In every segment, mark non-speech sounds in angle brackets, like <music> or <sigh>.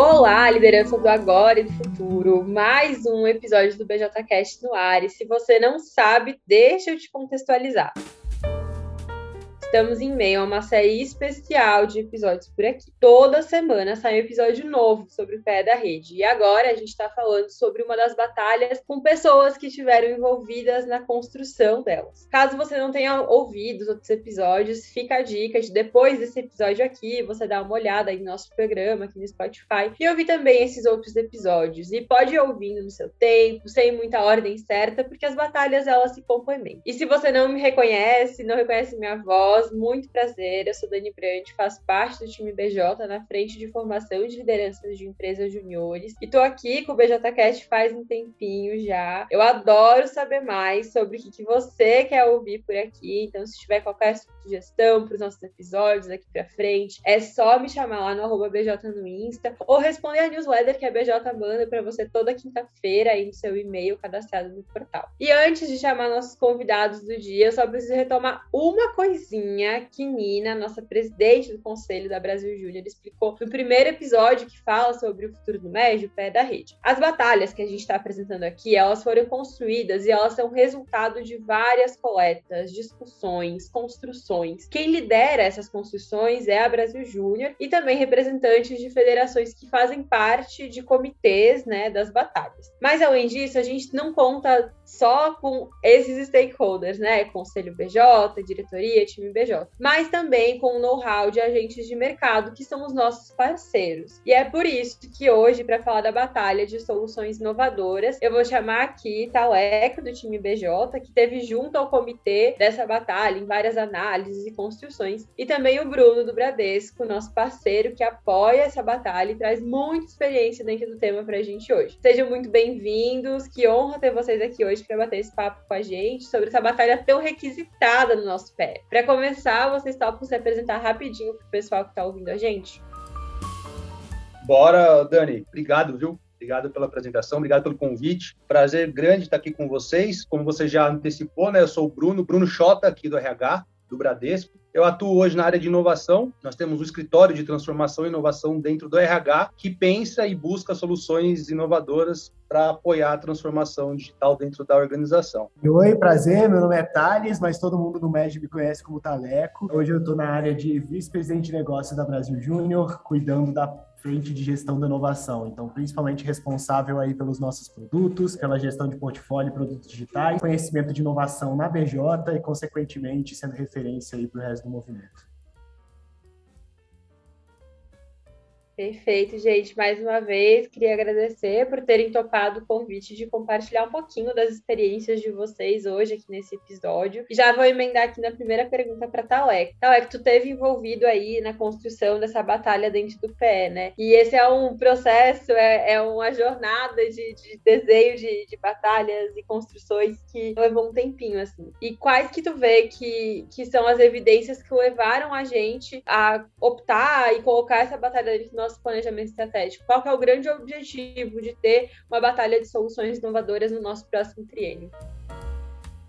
Olá, liderança do agora e do futuro. Mais um episódio do BJCast no ar. E se você não sabe, deixa eu te contextualizar. Estamos em meio a uma série especial de episódios por aqui. Toda semana sai um episódio novo sobre o pé da rede. E agora a gente está falando sobre uma das batalhas com pessoas que estiveram envolvidas na construção delas. Caso você não tenha ouvido os outros episódios, fica a dica de depois desse episódio aqui, você dar uma olhada em nosso programa aqui no Spotify e ouvir também esses outros episódios. E pode ir ouvindo no seu tempo, sem muita ordem certa, porque as batalhas elas se complementam. E se você não me reconhece, não reconhece minha voz, muito prazer. Eu sou Dani Brandt, faço parte do time BJ na frente de formação de lideranças de empresas juniores e tô aqui com o BJCast faz um tempinho já. Eu adoro saber mais sobre o que, que você quer ouvir por aqui, então se tiver qualquer sugestão para os nossos episódios aqui para frente, é só me chamar lá no arroba BJ no Insta ou responder a newsletter que a BJ manda para você toda quinta-feira aí no seu e-mail cadastrado no portal. E antes de chamar nossos convidados do dia, eu só preciso retomar uma coisinha que Nina, nossa presidente do Conselho da Brasil Júnior, explicou no primeiro episódio que fala sobre o futuro do médio, pé da rede. As batalhas que a gente está apresentando aqui, elas foram construídas e elas são resultado de várias coletas, discussões, construções. Quem lidera essas construções é a Brasil Júnior e também representantes de federações que fazem parte de comitês, né, das batalhas. Mas além disso, a gente não conta só com esses stakeholders, né, Conselho BJ, diretoria, time CNPJ, mas também com o know-how de agentes de mercado, que são os nossos parceiros. E é por isso que hoje, para falar da batalha de soluções inovadoras, eu vou chamar aqui Taleco, do time BJ, que teve junto ao comitê dessa batalha em várias análises e construções, e também o Bruno, do Bradesco, nosso parceiro, que apoia essa batalha e traz muita experiência dentro do tema para a gente hoje. Sejam muito bem-vindos, que honra ter vocês aqui hoje para bater esse papo com a gente sobre essa batalha tão requisitada no nosso pé. Para começar, começar, vocês topam se apresentar rapidinho para o pessoal que está ouvindo a gente? Bora, Dani. Obrigado, viu? Obrigado pela apresentação, obrigado pelo convite. Prazer grande estar aqui com vocês. Como você já antecipou, né? Eu sou o Bruno, Bruno Xota, aqui do RH, do Bradesco. Eu atuo hoje na área de inovação. Nós temos um escritório de transformação e inovação dentro do RH que pensa e busca soluções inovadoras para apoiar a transformação digital dentro da organização. Oi, prazer. Meu nome é Thales, mas todo mundo no MED me conhece como Taleco. Hoje eu estou na área de vice-presidente de negócios da Brasil Júnior, cuidando da frente de gestão da inovação. Então, principalmente responsável aí pelos nossos produtos, pela gestão de portfólio e produtos digitais, conhecimento de inovação na BJ e, consequentemente, sendo referência aí para o resto do movimento. Perfeito, gente. Mais uma vez, queria agradecer por terem topado o convite de compartilhar um pouquinho das experiências de vocês hoje aqui nesse episódio. Já vou emendar aqui na primeira pergunta para Talek. Talek, tu teve envolvido aí na construção dessa batalha dentro do pé, né? E esse é um processo, é, é uma jornada de, de desenho de, de, batalhas e construções que levou um tempinho, assim. E quais que tu vê que, que são as evidências que levaram a gente a optar e colocar essa batalha dentro do nosso planejamento estratégico? Qual é o grande objetivo de ter uma batalha de soluções inovadoras no nosso próximo triênio?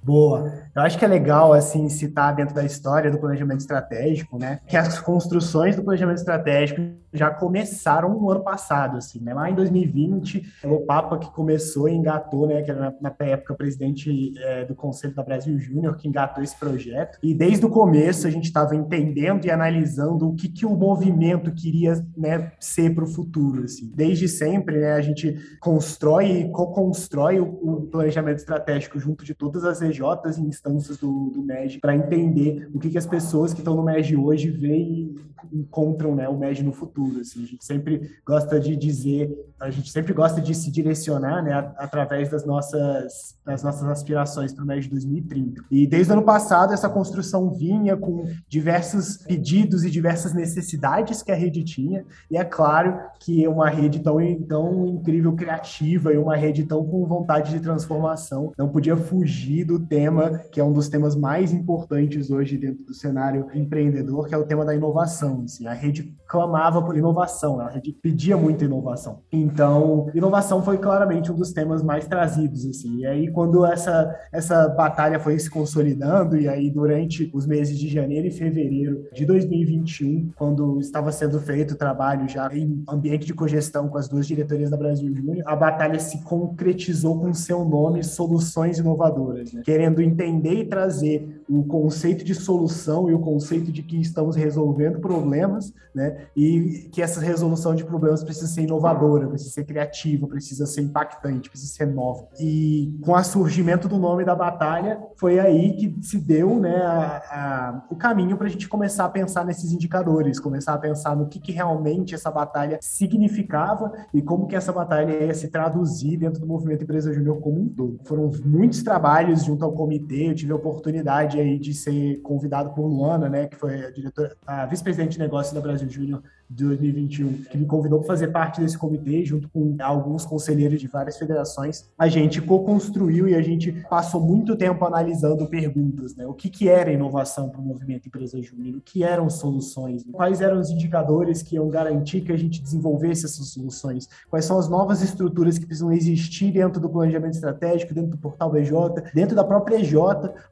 Boa. Eu acho que é legal, assim, citar dentro da história do planejamento estratégico, né, que as construções do planejamento estratégico já começaram no ano passado, assim, né, lá em 2020, o Papa que começou e engatou, né, que era na, na época presidente é, do Conselho da Brasil Júnior, que engatou esse projeto, e desde o começo a gente estava entendendo e analisando o que, que o movimento queria, né, ser para o futuro, assim. Desde sempre, né, a gente constrói e co-constrói o, o planejamento estratégico junto de todas as regiões PJs e instâncias do, do MEG para entender o que, que as pessoas que estão no MEG hoje veem e encontram né, o MEG no futuro. Assim. A gente sempre gosta de dizer, a gente sempre gosta de se direcionar né, através das nossas, das nossas aspirações para o MEG 2030. E desde o ano passado, essa construção vinha com diversos pedidos e diversas necessidades que a rede tinha, e é claro que uma rede tão, tão incrível, criativa, e uma rede tão com vontade de transformação, não podia fugir do tema, que é um dos temas mais importantes hoje dentro do cenário empreendedor, que é o tema da inovação. Assim, a rede clamava por inovação, a rede pedia muita inovação. Então, inovação foi claramente um dos temas mais trazidos. Assim. E aí, quando essa, essa batalha foi se consolidando, e aí durante os meses de janeiro e fevereiro de 2021, quando estava sendo feito o trabalho já em ambiente de cogestão com as duas diretorias da Brasil Júnior, a batalha se concretizou com seu nome Soluções Inovadoras, né? querendo entender e trazer o conceito de solução e o conceito de que estamos resolvendo problemas, né? E que essa resolução de problemas precisa ser inovadora, precisa ser criativa, precisa ser impactante, precisa ser nova. E com o surgimento do nome da batalha, foi aí que se deu, né, a, a, o caminho para a gente começar a pensar nesses indicadores, começar a pensar no que, que realmente essa batalha significava e como que essa batalha ia se traduzir dentro do movimento Empresa Júnior como um todo. Foram muitos trabalhos junto ao comitê, eu tive a oportunidade aí de ser convidado por Luana, né, que foi a a vice-presidente de negócios da Brasil Júnior años de 2021, que me convidou para fazer parte desse comitê, junto com alguns conselheiros de várias federações. A gente co-construiu e a gente passou muito tempo analisando perguntas, né? O que, que era inovação para o movimento Empresa Júnior? O que eram soluções? Quais eram os indicadores que iam garantir que a gente desenvolvesse essas soluções? Quais são as novas estruturas que precisam existir dentro do planejamento estratégico, dentro do portal BJ, dentro da própria EJ,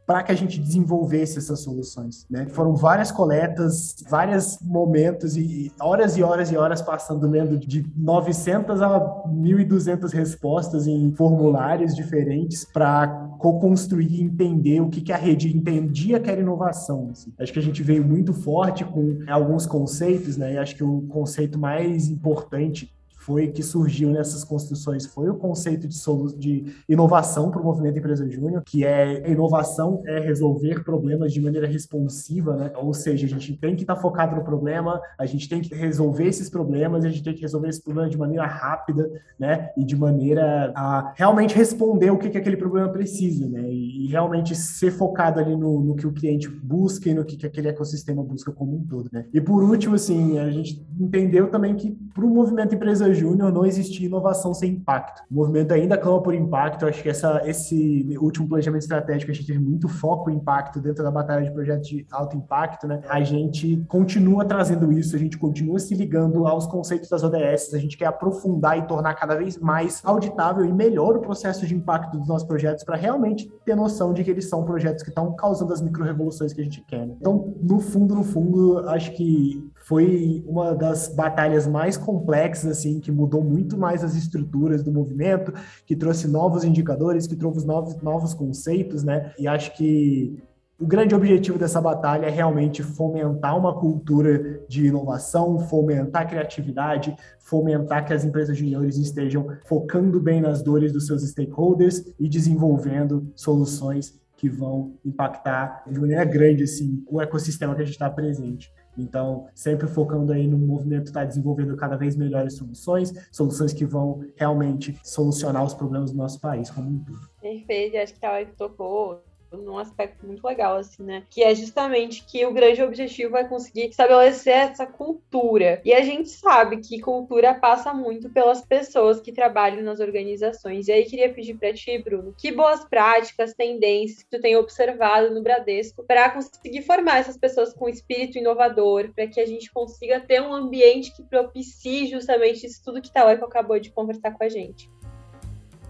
para que a gente desenvolvesse essas soluções, né? Foram várias coletas, vários momentos e horas e horas e horas passando lendo de 900 a 1.200 respostas em formulários diferentes para co-construir e entender o que, que a rede entendia que era inovação. Assim. Acho que a gente veio muito forte com alguns conceitos, né? E acho que o conceito mais importante foi que surgiu nessas construções foi o conceito de, de inovação para o movimento Empresa Júnior, que é inovação é resolver problemas de maneira responsiva, né? Ou seja, a gente tem que estar tá focado no problema, a gente tem que resolver esses problemas, a gente tem que resolver esse problema de maneira rápida, né? E de maneira a realmente responder o que, que aquele problema precisa, né? E, realmente ser focado ali no, no, que o cliente busca e no que, que aquele ecossistema busca como um todo, né? E por último, assim, a gente entendeu também que para o movimento Empresa Júnior não existia inovação sem impacto. O movimento ainda clama por impacto. Eu acho que essa, esse último planejamento estratégico a gente teve muito foco em impacto dentro da batalha de projetos de alto impacto, né? A gente continua trazendo isso, a gente continua se ligando aos conceitos das ODS, a gente quer aprofundar e tornar cada vez mais auditável e melhor o processo de impacto dos nossos projetos para realmente ter noção de que eles são projetos que estão causando as micro-revoluções que a gente quer. Né? Então, no fundo, no fundo, acho que foi uma das batalhas mais complexas, assim, que mudou muito mais as estruturas do movimento, que trouxe novos indicadores, que trouxe novos, novos conceitos, né? E acho que o grande objetivo dessa batalha é realmente fomentar uma cultura de inovação, fomentar a criatividade, fomentar que as empresas juniores estejam focando bem nas dores dos seus stakeholders e desenvolvendo soluções que vão impactar de maneira grande assim, o ecossistema que a gente está presente. Então, sempre focando aí no movimento estar tá desenvolvendo cada vez melhores soluções, soluções que vão realmente solucionar os problemas do nosso país como um todo. Perfeito, acho que a hora que tocou num aspecto muito legal, assim, né? Que é justamente que o grande objetivo é conseguir estabelecer essa cultura. E a gente sabe que cultura passa muito pelas pessoas que trabalham nas organizações. E aí queria pedir para ti, Bruno, que boas práticas, tendências que tu tem observado no Bradesco para conseguir formar essas pessoas com espírito inovador, para que a gente consiga ter um ambiente que propicie justamente isso tudo que Taleco acabou de conversar com a gente.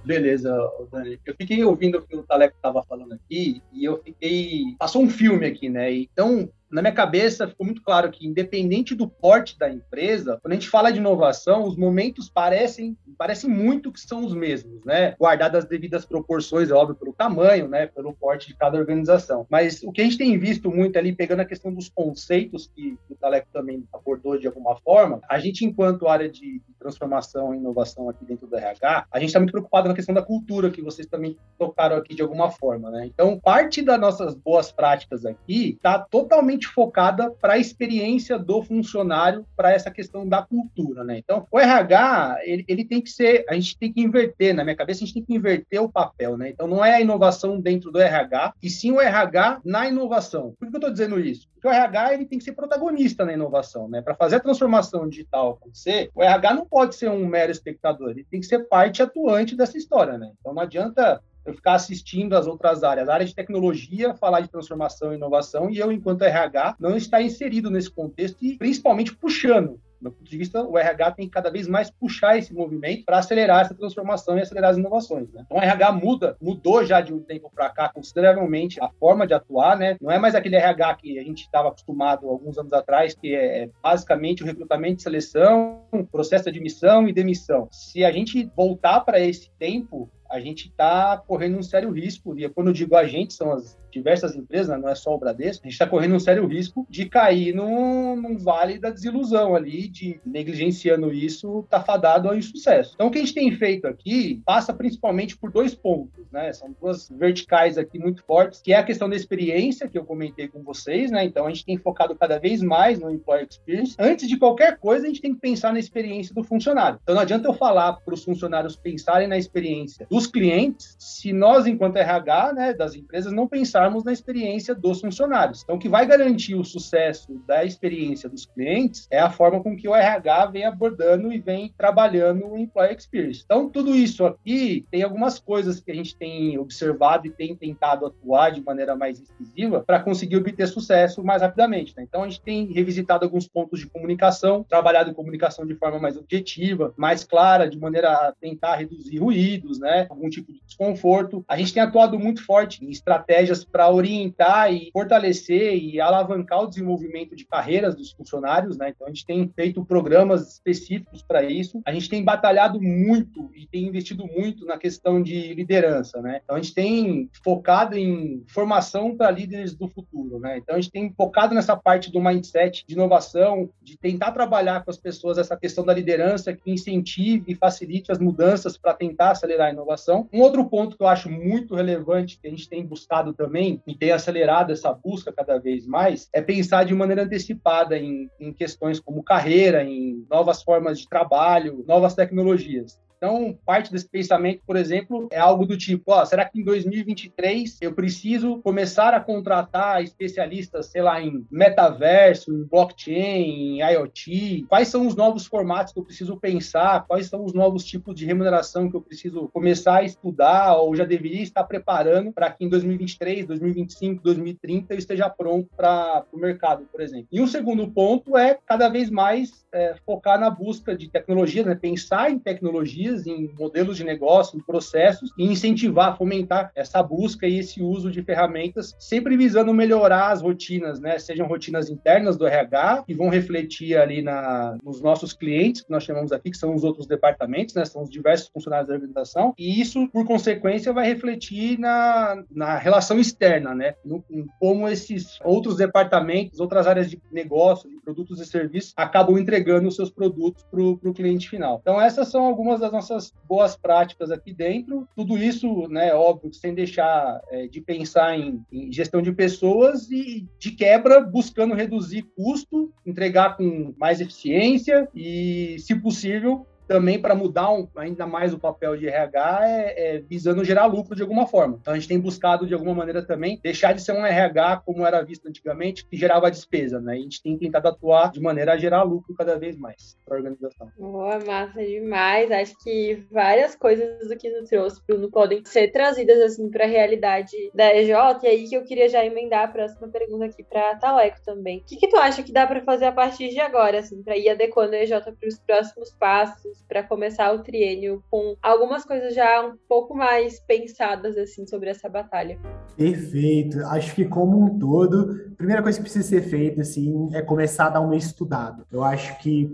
Beleza, Dani. Eu fiquei ouvindo o que o Taleco estava falando aqui e eu fiquei. Passou um filme aqui, né? Então, na minha cabeça ficou muito claro que, independente do porte da empresa, quando a gente fala de inovação, os momentos parecem, parecem muito que são os mesmos, né? Guardadas as devidas proporções, é óbvio, pelo tamanho, né? Pelo porte de cada organização. Mas o que a gente tem visto muito ali, pegando a questão dos conceitos que, o Taleco também abordou de alguma forma, a gente, enquanto área de transformação e inovação aqui dentro do RH, a gente está muito preocupado na questão da cultura, que vocês também tocaram aqui de alguma forma, né? Então, parte das nossas boas práticas aqui está totalmente focada para a experiência do funcionário, para essa questão da cultura, né? Então, o RH, ele, ele, tem que ser, a gente tem que inverter, na minha cabeça, a gente tem que inverter o papel, né? Então, não é a inovação dentro do RH, e sim o RH na inovação. Por que eu estou dizendo isso? Porque o RH, ele tem que ser protagonista na inovação, né? Para fazer a transformação digital acontecer, o RH não pode ser um mero espectador, ele tem que ser parte atuante dessa história, né? Então, não adianta eu ficar assistindo as outras áreas, a área de tecnologia, falar de transformação e inovação, e eu, enquanto RH, não estar inserido nesse contexto e principalmente puxando do ponto de vista, o RH tem que cada vez mais puxar esse movimento para acelerar essa transformação e acelerar as inovações. Né? Então, o RH muda, mudou já de um tempo para cá consideravelmente a forma de atuar, né? Não é mais aquele RH que a gente estava acostumado alguns anos atrás, que é basicamente o recrutamento e seleção, processo de admissão e demissão. Se a gente voltar para esse tempo, a gente está correndo um sério risco, e quando eu digo a gente, são as diversas empresas, né? não é só o Bradesco, a gente está correndo um sério risco de cair num, num, vale da desilusão ali, de negligenciando isso, tá fadado ao insucesso. Então, o que a gente tem feito aqui passa principalmente por dois pontos, né? São duas verticais aqui muito fortes, que é a questão da experiência, que eu comentei com vocês, né? Então, a gente tem focado cada vez mais no Employee Experience. Antes de qualquer coisa, a gente tem que pensar na experiência do funcionário. Então, não adianta eu falar para os funcionários pensarem na experiência dos clientes, se nós, enquanto RH, né, das empresas, não pensarmos pensarmos na experiência dos funcionários. Então, o que vai garantir o sucesso da experiência dos clientes é a forma com que o RH vem abordando e vem trabalhando o Employee Experience. Então, tudo isso aqui tem algumas coisas que a gente tem observado e tem tentado atuar de maneira mais incisiva para conseguir obter sucesso mais rapidamente. Né? Então, a gente tem revisitado alguns pontos de comunicação, trabalhado comunicação de forma mais objetiva, mais clara, de maneira a tentar reduzir ruídos, né? algum tipo de desconforto. A gente tem atuado muito forte em estratégias para orientar e fortalecer e alavancar o desenvolvimento de carreiras dos funcionários, né? Então a gente tem feito programas específicos para isso. A gente tem batalhado muito e tem investido muito na questão de liderança, né? Então a gente tem focado em formação para líderes do futuro, né? Então a gente tem focado nessa parte do mindset de inovação, de tentar trabalhar com as pessoas essa questão da liderança que incentive e facilite as mudanças para tentar acelerar a inovação. Um outro ponto que eu acho muito relevante que a gente tem buscado também também, e tem acelerado essa busca cada vez mais, é pensar de maneira antecipada em, em questões como carreira, em novas formas de trabalho, novas tecnologias. Então, parte desse pensamento, por exemplo, é algo do tipo: ó, será que em 2023 eu preciso começar a contratar especialistas, sei lá, em metaverso, em blockchain, em IoT? Quais são os novos formatos que eu preciso pensar? Quais são os novos tipos de remuneração que eu preciso começar a estudar ou já deveria estar preparando para que em 2023, 2025, 2030 eu esteja pronto para o mercado, por exemplo? E um segundo ponto é cada vez mais é, focar na busca de tecnologia, né? pensar em tecnologia tecnologias, em modelos de negócio, em processos e incentivar, fomentar essa busca e esse uso de ferramentas, sempre visando melhorar as rotinas, né? Sejam rotinas internas do RH, que vão refletir ali na, nos nossos clientes, que nós chamamos aqui, que são os outros departamentos, né? São os diversos funcionários da organização, e isso, por consequência, vai refletir na, na relação externa, né? No, como esses outros departamentos, outras áreas de negócio, de produtos e serviços, acabam entregando os seus produtos para o cliente final. Então, essas são algumas das nossas boas práticas aqui dentro. Tudo isso, né, óbvio, sem deixar é, de pensar em, em, gestão de pessoas e, de quebra, buscando reduzir custo, entregar com mais eficiência e, se possível, também para mudar um, ainda mais o papel de RH é, é, visando gerar lucro de alguma forma. Então a gente tem buscado de alguma maneira também deixar de ser um RH como era visto antigamente, que gerava despesa, né? A gente tem tentado atuar de maneira a gerar lucro cada vez mais para a organização. Boa, massa demais. Acho que várias coisas do que tu trouxe, Bruno, podem ser trazidas assim para a realidade da EJ. E aí que eu queria já emendar a próxima pergunta aqui para Taleco também. O que, que tu acha que dá para fazer a partir de agora, assim, para ir adequando a EJ para os próximos passos? Para começar o triênio com algumas coisas já um pouco mais pensadas assim sobre essa batalha. Perfeito. Acho que como um todo, a primeira coisa que precisa ser feita assim é começar a dar uma estudada. Eu acho que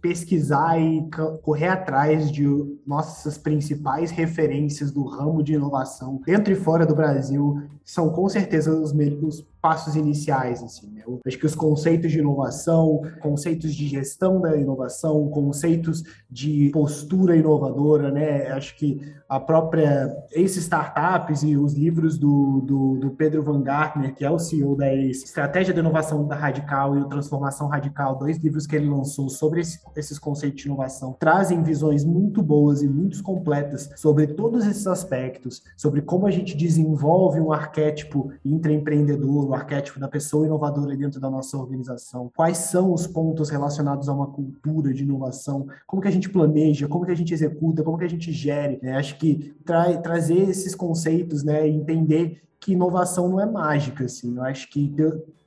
pesquisar e correr atrás de nossas principais referências do ramo de inovação dentro e fora do Brasil são com certeza os, os passos iniciais, assim, né? Eu acho que os conceitos de inovação, conceitos de gestão da inovação, conceitos de postura inovadora, né? Acho que a própria Ace Startups e os livros do, do, do, Pedro Van Gartner, que é o CEO da Ace, Estratégia de Inovação da Radical e Transformação Radical, dois livros que ele lançou sobre esse, esses conceitos de inovação, trazem visões muito boas e muito completas sobre todos esses aspectos, sobre como a gente desenvolve um arquétipo intraempreendedor, o arquétipo da pessoa inovadora dentro da nossa organização, quais são os pontos relacionados a uma cultura de inovação, como que a gente planeja, como que a gente executa, como que a gente gere. Né? Acho que tra trazer esses conceitos, né, entender que inovação não é mágica, assim. Eu acho que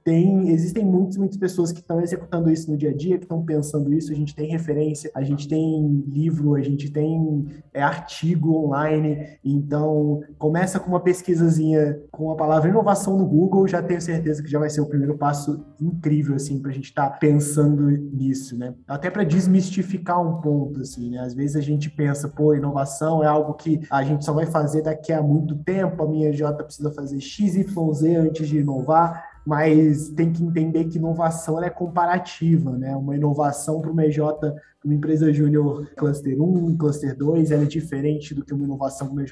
tem, existem muitas, muitas pessoas que estão executando isso no dia a dia, que estão pensando isso. A gente tem referência, a gente tem livro, a gente tem é, artigo online. Então, começa com uma pesquisazinha com a palavra inovação no Google, já tenho certeza que já vai ser o primeiro passo incrível, assim, para a gente estar tá pensando nisso, né? Até para desmistificar um ponto, assim, né? Às vezes a gente pensa, pô, inovação é algo que a gente só vai fazer daqui a muito tempo, a minha J precisa fazer X, Y, Z antes de inovar mas tem que entender que inovação é comparativa, né? Uma inovação para uma EJ, uma empresa júnior cluster 1, cluster 2, ela é diferente do que uma inovação para uma EJ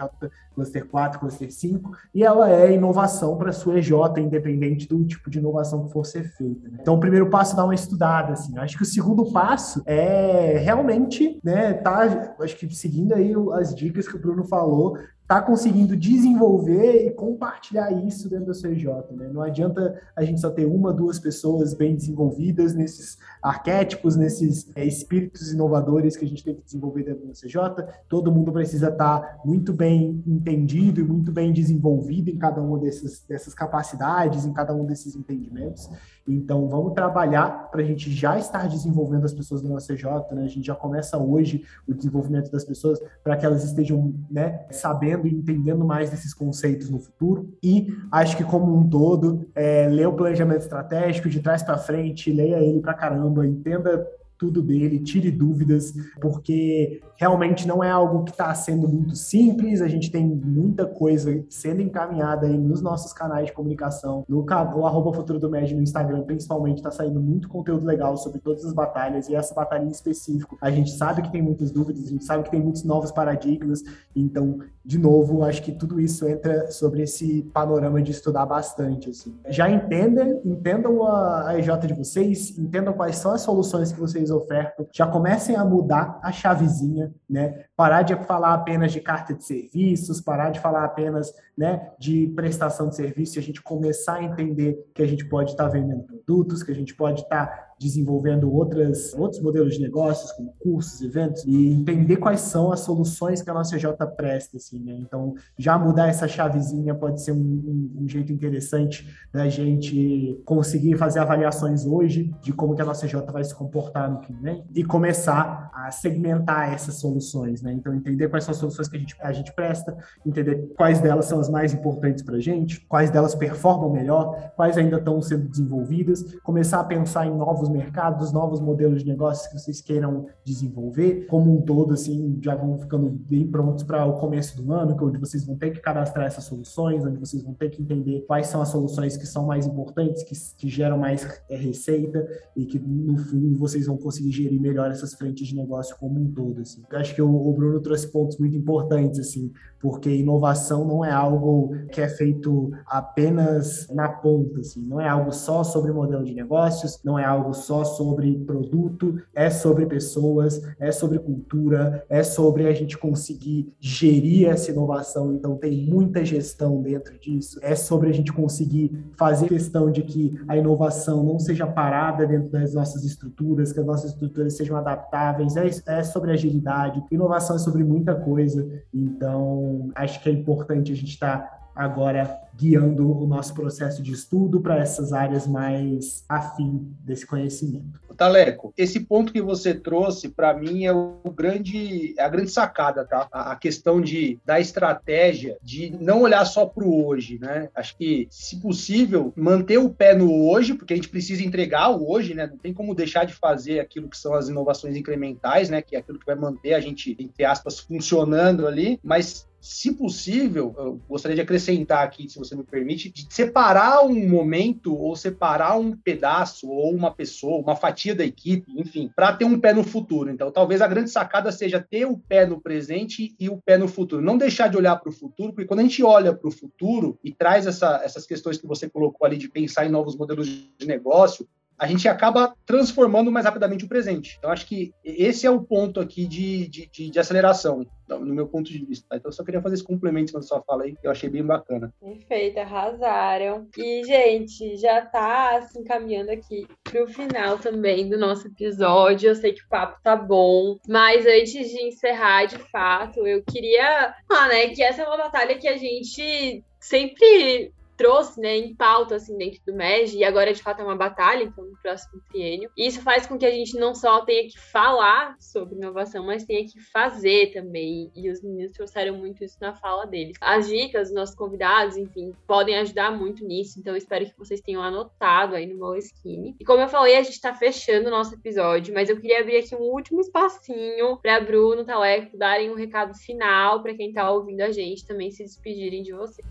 cluster 4, cluster 5, e ela é inovação para a sua EJ, independente do tipo de inovação que for ser feita. Né? Então, o primeiro passo é dar uma estudada, assim. Acho que o segundo passo é realmente, né, tá, acho que seguindo aí as dicas que o Bruno falou, está conseguindo desenvolver e compartilhar isso dentro da CJ. Né? Não adianta a gente só ter uma, duas pessoas bem desenvolvidas nesses arquétipos, nesses é, espíritos inovadores que a gente tem que desenvolver dentro da CJ. Todo mundo precisa estar tá muito bem entendido e muito bem desenvolvido em cada uma dessas, dessas capacidades, em cada um desses entendimentos. Então, vamos trabalhar para a gente já estar desenvolvendo as pessoas nosso CJ, né? A gente já começa hoje o desenvolvimento das pessoas para que elas estejam, né, sabendo e entendendo mais desses conceitos no futuro. E acho que, como um todo, é, ler o planejamento estratégico de trás para frente, leia ele para caramba, entenda tudo dele, tire dúvidas, porque realmente não é algo que está sendo muito simples, a gente tem muita coisa sendo encaminhada aí nos nossos canais de comunicação, no, no arroba Futuro do Med no Instagram, principalmente, está saindo muito conteúdo legal sobre todas as batalhas, e essa batalha em específico, a gente sabe que tem muitas dúvidas, a gente sabe que tem muitos novos paradigmas, então, de novo, acho que tudo isso entra sobre esse panorama de estudar bastante, assim. Já entendem, entendam a, a EJ de vocês, entendam quais são as soluções que vocês ofertam, já comecem a mudar a chavezinha, né? Parar de falar apenas de carta de serviços, parar de falar apenas né, de prestação de serviço e a gente começar a entender que a gente pode estar vendendo produtos, que a gente pode estar desenvolvendo outras, outros modelos de negócios, como cursos, eventos, e entender quais são as soluções que a nossa J presta, assim, né? Então, já mudar essa chavezinha pode ser um, um, um, jeito interessante da gente conseguir fazer avaliações hoje de como que a nossa J vai se comportar no que vem e começar a segmentar essas soluções, né? Então, entender quais são as soluções que a gente, a gente presta, entender quais delas são as mais importantes para a gente, quais delas performam melhor, quais ainda estão sendo desenvolvidas, começar a pensar em novos novos mercados, novos modelos de negócios que vocês queiram desenvolver, como um todo, assim, já vão ficando bem prontos para o começo do ano, onde vocês vão ter que cadastrar essas soluções, onde vocês vão ter que entender quais são as soluções que são mais importantes, que, que geram mais é, receita e que, no fundo, vocês vão conseguir gerir melhor essas frentes de negócio como um todo, assim. Eu acho que o, o Bruno trouxe pontos muito importantes, assim, porque inovação não é algo que é feito apenas na ponta, assim, não é algo só sobre modelo de negócios, não é algo só sobre produto, é sobre pessoas, é sobre cultura, é sobre a gente conseguir gerir essa inovação, então tem muita gestão dentro disso, é sobre a gente conseguir fazer questão de que a inovação não seja parada dentro das nossas estruturas, que as nossas estruturas sejam adaptáveis, é, é sobre agilidade, inovação é sobre muita coisa, então então, acho que é importante a gente estar tá agora guiando o nosso processo de estudo para essas áreas mais afim desse conhecimento. Taleco, esse ponto que você trouxe, para mim, é o grande, é a grande sacada, tá? A, questão de, da estratégia, de não olhar só para o hoje, né? Acho que, se possível, manter o pé no hoje, porque a gente precisa entregar o hoje, né? Não tem como deixar de fazer aquilo que são as inovações incrementais, né? Que é aquilo que vai manter a gente, entre aspas, funcionando ali, mas se possível, eu gostaria de acrescentar aqui, se você me permite, de separar um momento ou separar um pedaço ou uma pessoa, uma fatia da equipe, enfim, para ter um pé no futuro. Então, talvez a grande sacada seja ter o pé no presente e o pé no futuro. Não deixar de olhar para o futuro, porque quando a gente olha para o futuro e traz essa, essas questões que você colocou ali de pensar em novos modelos de negócio, a gente acaba transformando mais rapidamente o presente. Então, acho que esse é o ponto aqui de, de, de, de aceleração, no meu ponto de vista. Então, eu só queria fazer esse complemento na sua fala aí, que eu achei bem bacana. Perfeito, arrasaram. E, gente, já tá se assim, encaminhando aqui pro final também do nosso episódio. Eu sei que o papo tá bom, mas antes de encerrar, de fato, eu queria falar, né, que essa é uma batalha que a gente sempre trouxe, né, em pauta, assim, dentro do MEG, e agora de fato é uma batalha, então, no próximo triênio. E isso faz com que a gente não só tenha que falar sobre inovação, mas tenha que fazer também. E os meninos trouxeram muito isso na fala deles. As dicas dos nossos convidados, enfim, podem ajudar muito nisso, então espero que vocês tenham anotado aí no Moleskine. E como eu falei, a gente tá fechando o nosso episódio, mas eu queria abrir aqui um último espacinho para Bruno, Taleco darem um recado final para quem tá ouvindo a gente também se despedirem de vocês.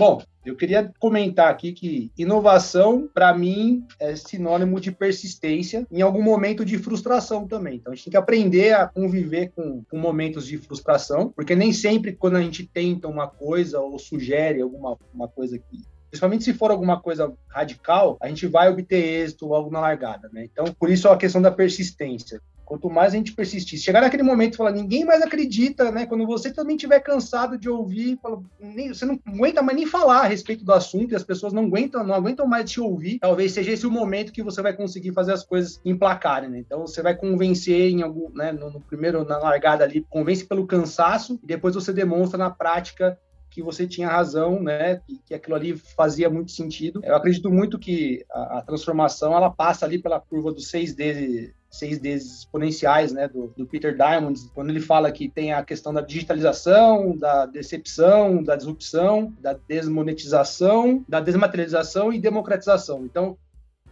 Bom, eu queria comentar aqui que inovação, para mim, é sinônimo de persistência, em algum momento de frustração também. Então, a gente tem que aprender a conviver com, com momentos de frustração, porque nem sempre, quando a gente tenta uma coisa ou sugere alguma uma coisa que principalmente se for alguma coisa radical, a gente vai obter êxito logo na largada, né? Então, por isso a questão da persistência. Quanto mais a gente persistir, chegar naquele momento e falar, ninguém mais acredita, né? Quando você também estiver cansado de ouvir, fala, nem, você não aguenta mais nem falar a respeito do assunto e as pessoas não aguentam, não aguentam mais te ouvir, talvez seja esse o momento que você vai conseguir fazer as coisas emplacarem, né? Então você vai convencer em algum, né, no, no primeiro, na largada ali, convence pelo cansaço e depois você demonstra na prática que você tinha razão, né? Que, que, aquilo ali fazia muito sentido. Eu acredito muito que a, a transformação ela passa ali pela curva dos 6D 6D exponenciais, né, do, do, Peter Diamond, quando ele fala que tem a questão da digitalização, da decepção, da disrupção, da desmonetização, da desmaterialização e democratização. Então,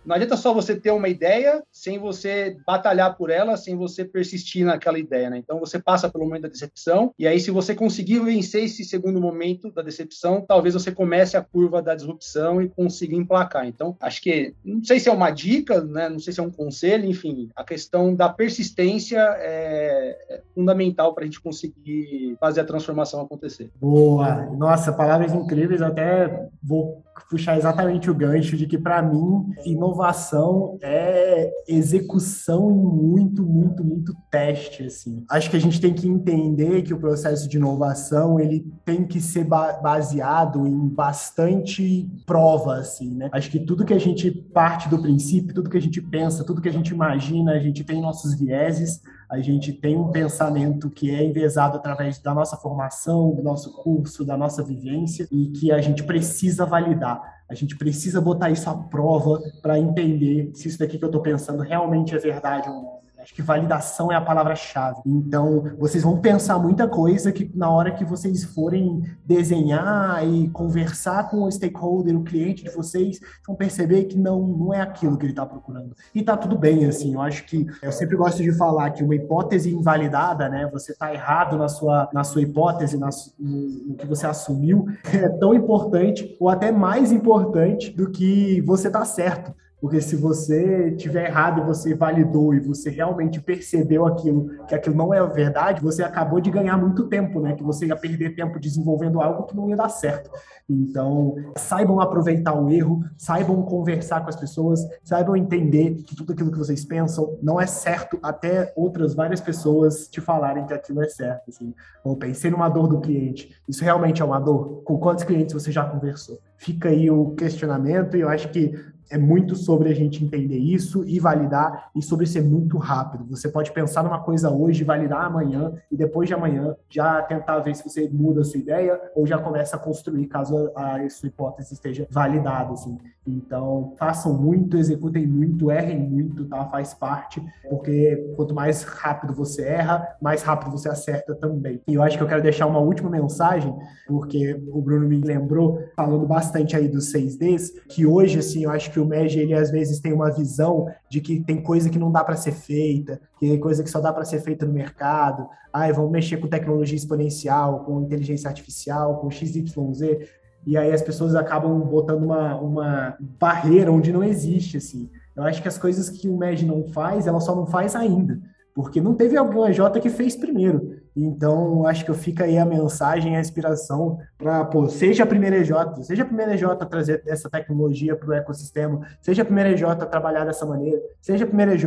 não adianta só você ter uma ideia sem você batalhar por ela, sem você persistir naquela ideia, né? Então você passa pelo momento da decepção e aí se você conseguir vencer esse segundo momento da decepção, talvez você comece a curva da disrupção e consiga emplacar. Então, acho que não sei se é uma dica, né? Não sei se é um conselho, enfim, a questão da persistência é, é fundamental para a gente conseguir fazer a transformação acontecer. Boa, nossa, palavras incríveis. Até vou puxar exatamente o gancho de que para mim inovação é execução em muito, muito, muito teste, assim. Acho que a gente tem que entender que o processo de inovação, ele tem que ser baseado em bastante prova, assim, né? Acho que tudo que a gente parte do princípio, tudo que a gente pensa, tudo que a gente imagina, a gente tem nossos vieses, a gente tem um pensamento que é envezado através da nossa formação, do nosso curso, da nossa vivência e que a gente precisa validar. A gente precisa botar isso à prova para entender se isso daqui que eu estou pensando realmente é verdade ou não. Acho que validação é a palavra-chave. Então, vocês vão pensar muita coisa que na hora que vocês forem desenhar e conversar com o stakeholder, o cliente de vocês, vão perceber que não, não é aquilo que ele está procurando. E tá tudo bem, assim. Eu acho que eu sempre gosto de falar que uma hipótese invalidada, né? Você está errado na sua, na sua hipótese, na, no, no que você assumiu, <laughs> é tão importante ou até mais importante do que você tá certo. Porque se você tiver errado e você validou e você realmente percebeu aquilo, que aquilo não é verdade, você acabou de ganhar muito tempo, né? Que você ia perder tempo desenvolvendo algo que não ia dar certo. Então, saibam aproveitar o erro, saibam conversar com as pessoas, saibam entender que tudo aquilo que vocês pensam não é certo até outras várias pessoas te falarem que aquilo é certo. Assim. Ou pensei numa dor do cliente. Isso realmente é uma dor? Com quantos clientes você já conversou? Fica aí o questionamento e eu acho que é muito sobre a gente entender isso e validar e sobre ser muito rápido. Você pode pensar numa coisa hoje, validar amanhã e depois de amanhã já tentar ver se você muda a sua ideia ou já começa a construir caso a sua hipótese esteja validada. Assim. Então, façam muito, executem muito, errem muito, tá? Faz parte, porque quanto mais rápido você erra, mais rápido você acerta também. E eu acho que eu quero deixar uma última mensagem, porque o Bruno me lembrou, falando bastante aí dos 6Ds, que hoje, assim, eu acho que que o MEG, ele às vezes tem uma visão de que tem coisa que não dá para ser feita, que tem coisa que só dá para ser feita no mercado. Ai, vamos mexer com tecnologia exponencial, com inteligência artificial, com XYZ. E aí as pessoas acabam botando uma, uma barreira onde não existe, assim. Eu acho que as coisas que o MEG não faz, ela só não faz ainda porque não teve algum J que fez primeiro. Então, acho que fica aí a mensagem, a inspiração para, seja a primeira EJ, seja a primeira EJ trazer essa tecnologia para o ecossistema, seja a primeira EJ trabalhar dessa maneira, seja a primeira EJ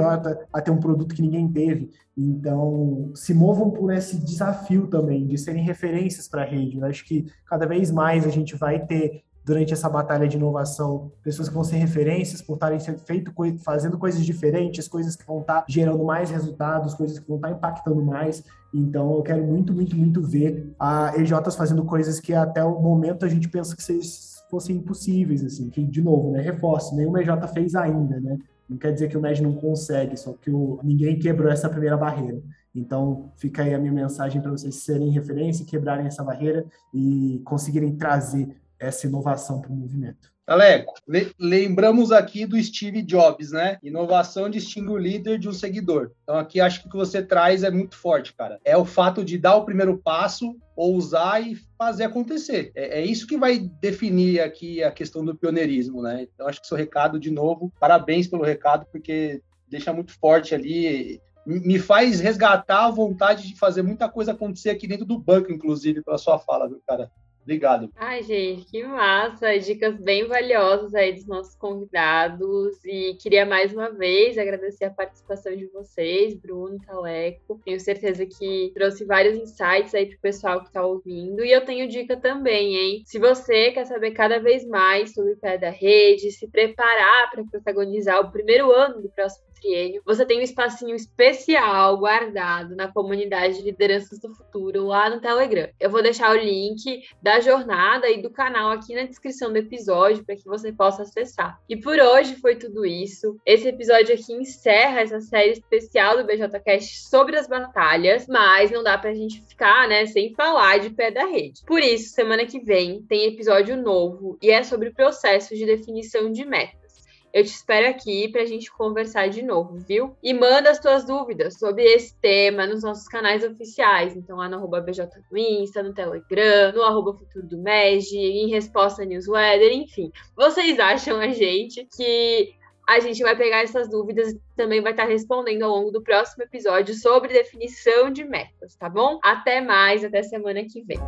a ter um produto que ninguém teve. Então, se movam por esse desafio também de serem referências para a rede. Eu acho que cada vez mais a gente vai ter durante essa batalha de inovação, pessoas que vão ser referências por estarem feito, fazendo coisas diferentes, coisas que vão estar gerando mais resultados, coisas que vão estar impactando mais. Então, eu quero muito, muito, muito ver a EJs fazendo coisas que até o momento a gente pensa que fossem impossíveis, assim, que, de novo, né, reforço, nenhuma EJ fez ainda, né? Não quer dizer que o MED não consegue, só que o, ninguém quebrou essa primeira barreira. Então, fica aí a minha mensagem para vocês serem referência, quebrarem essa barreira e conseguirem trazer essa inovação para o movimento. Aleco, lembramos aqui do Steve Jobs, né? Inovação distingue o líder de um seguidor. Então aqui acho que o que você traz é muito forte, cara. É o fato de dar o primeiro passo, ousar e fazer acontecer. É, é isso que vai definir aqui a questão do pioneirismo, né? Então acho que seu recado, de novo, parabéns pelo recado, porque deixa muito forte ali me faz resgatar a vontade de fazer muita coisa acontecer aqui dentro do banco, inclusive, pela sua fala, viu, cara? Obrigado. Ai, gente, que massa! Dicas bem valiosas aí dos nossos convidados. E queria mais uma vez agradecer a participação de vocês, Bruno, Taleco. Tenho certeza que trouxe vários insights aí pro pessoal que está ouvindo. E eu tenho dica também, hein? Se você quer saber cada vez mais sobre o pé da rede, se preparar para protagonizar o primeiro ano do próximo você tem um espacinho especial guardado na comunidade de lideranças do futuro lá no Telegram. Eu vou deixar o link da jornada e do canal aqui na descrição do episódio para que você possa acessar. E por hoje foi tudo isso. Esse episódio aqui encerra essa série especial do BJCast sobre as batalhas, mas não dá pra gente ficar, né, sem falar de pé da rede. Por isso, semana que vem tem episódio novo e é sobre o processo de definição de metas. Eu te espero aqui para a gente conversar de novo, viu? E manda as tuas dúvidas sobre esse tema nos nossos canais oficiais. Então, lá no arroba BJ no Insta, no Telegram, no arroba Futuro do MEG, em resposta newsletter, enfim. Vocês acham a gente que a gente vai pegar essas dúvidas e também vai estar respondendo ao longo do próximo episódio sobre definição de metas, tá bom? Até mais, até semana que vem.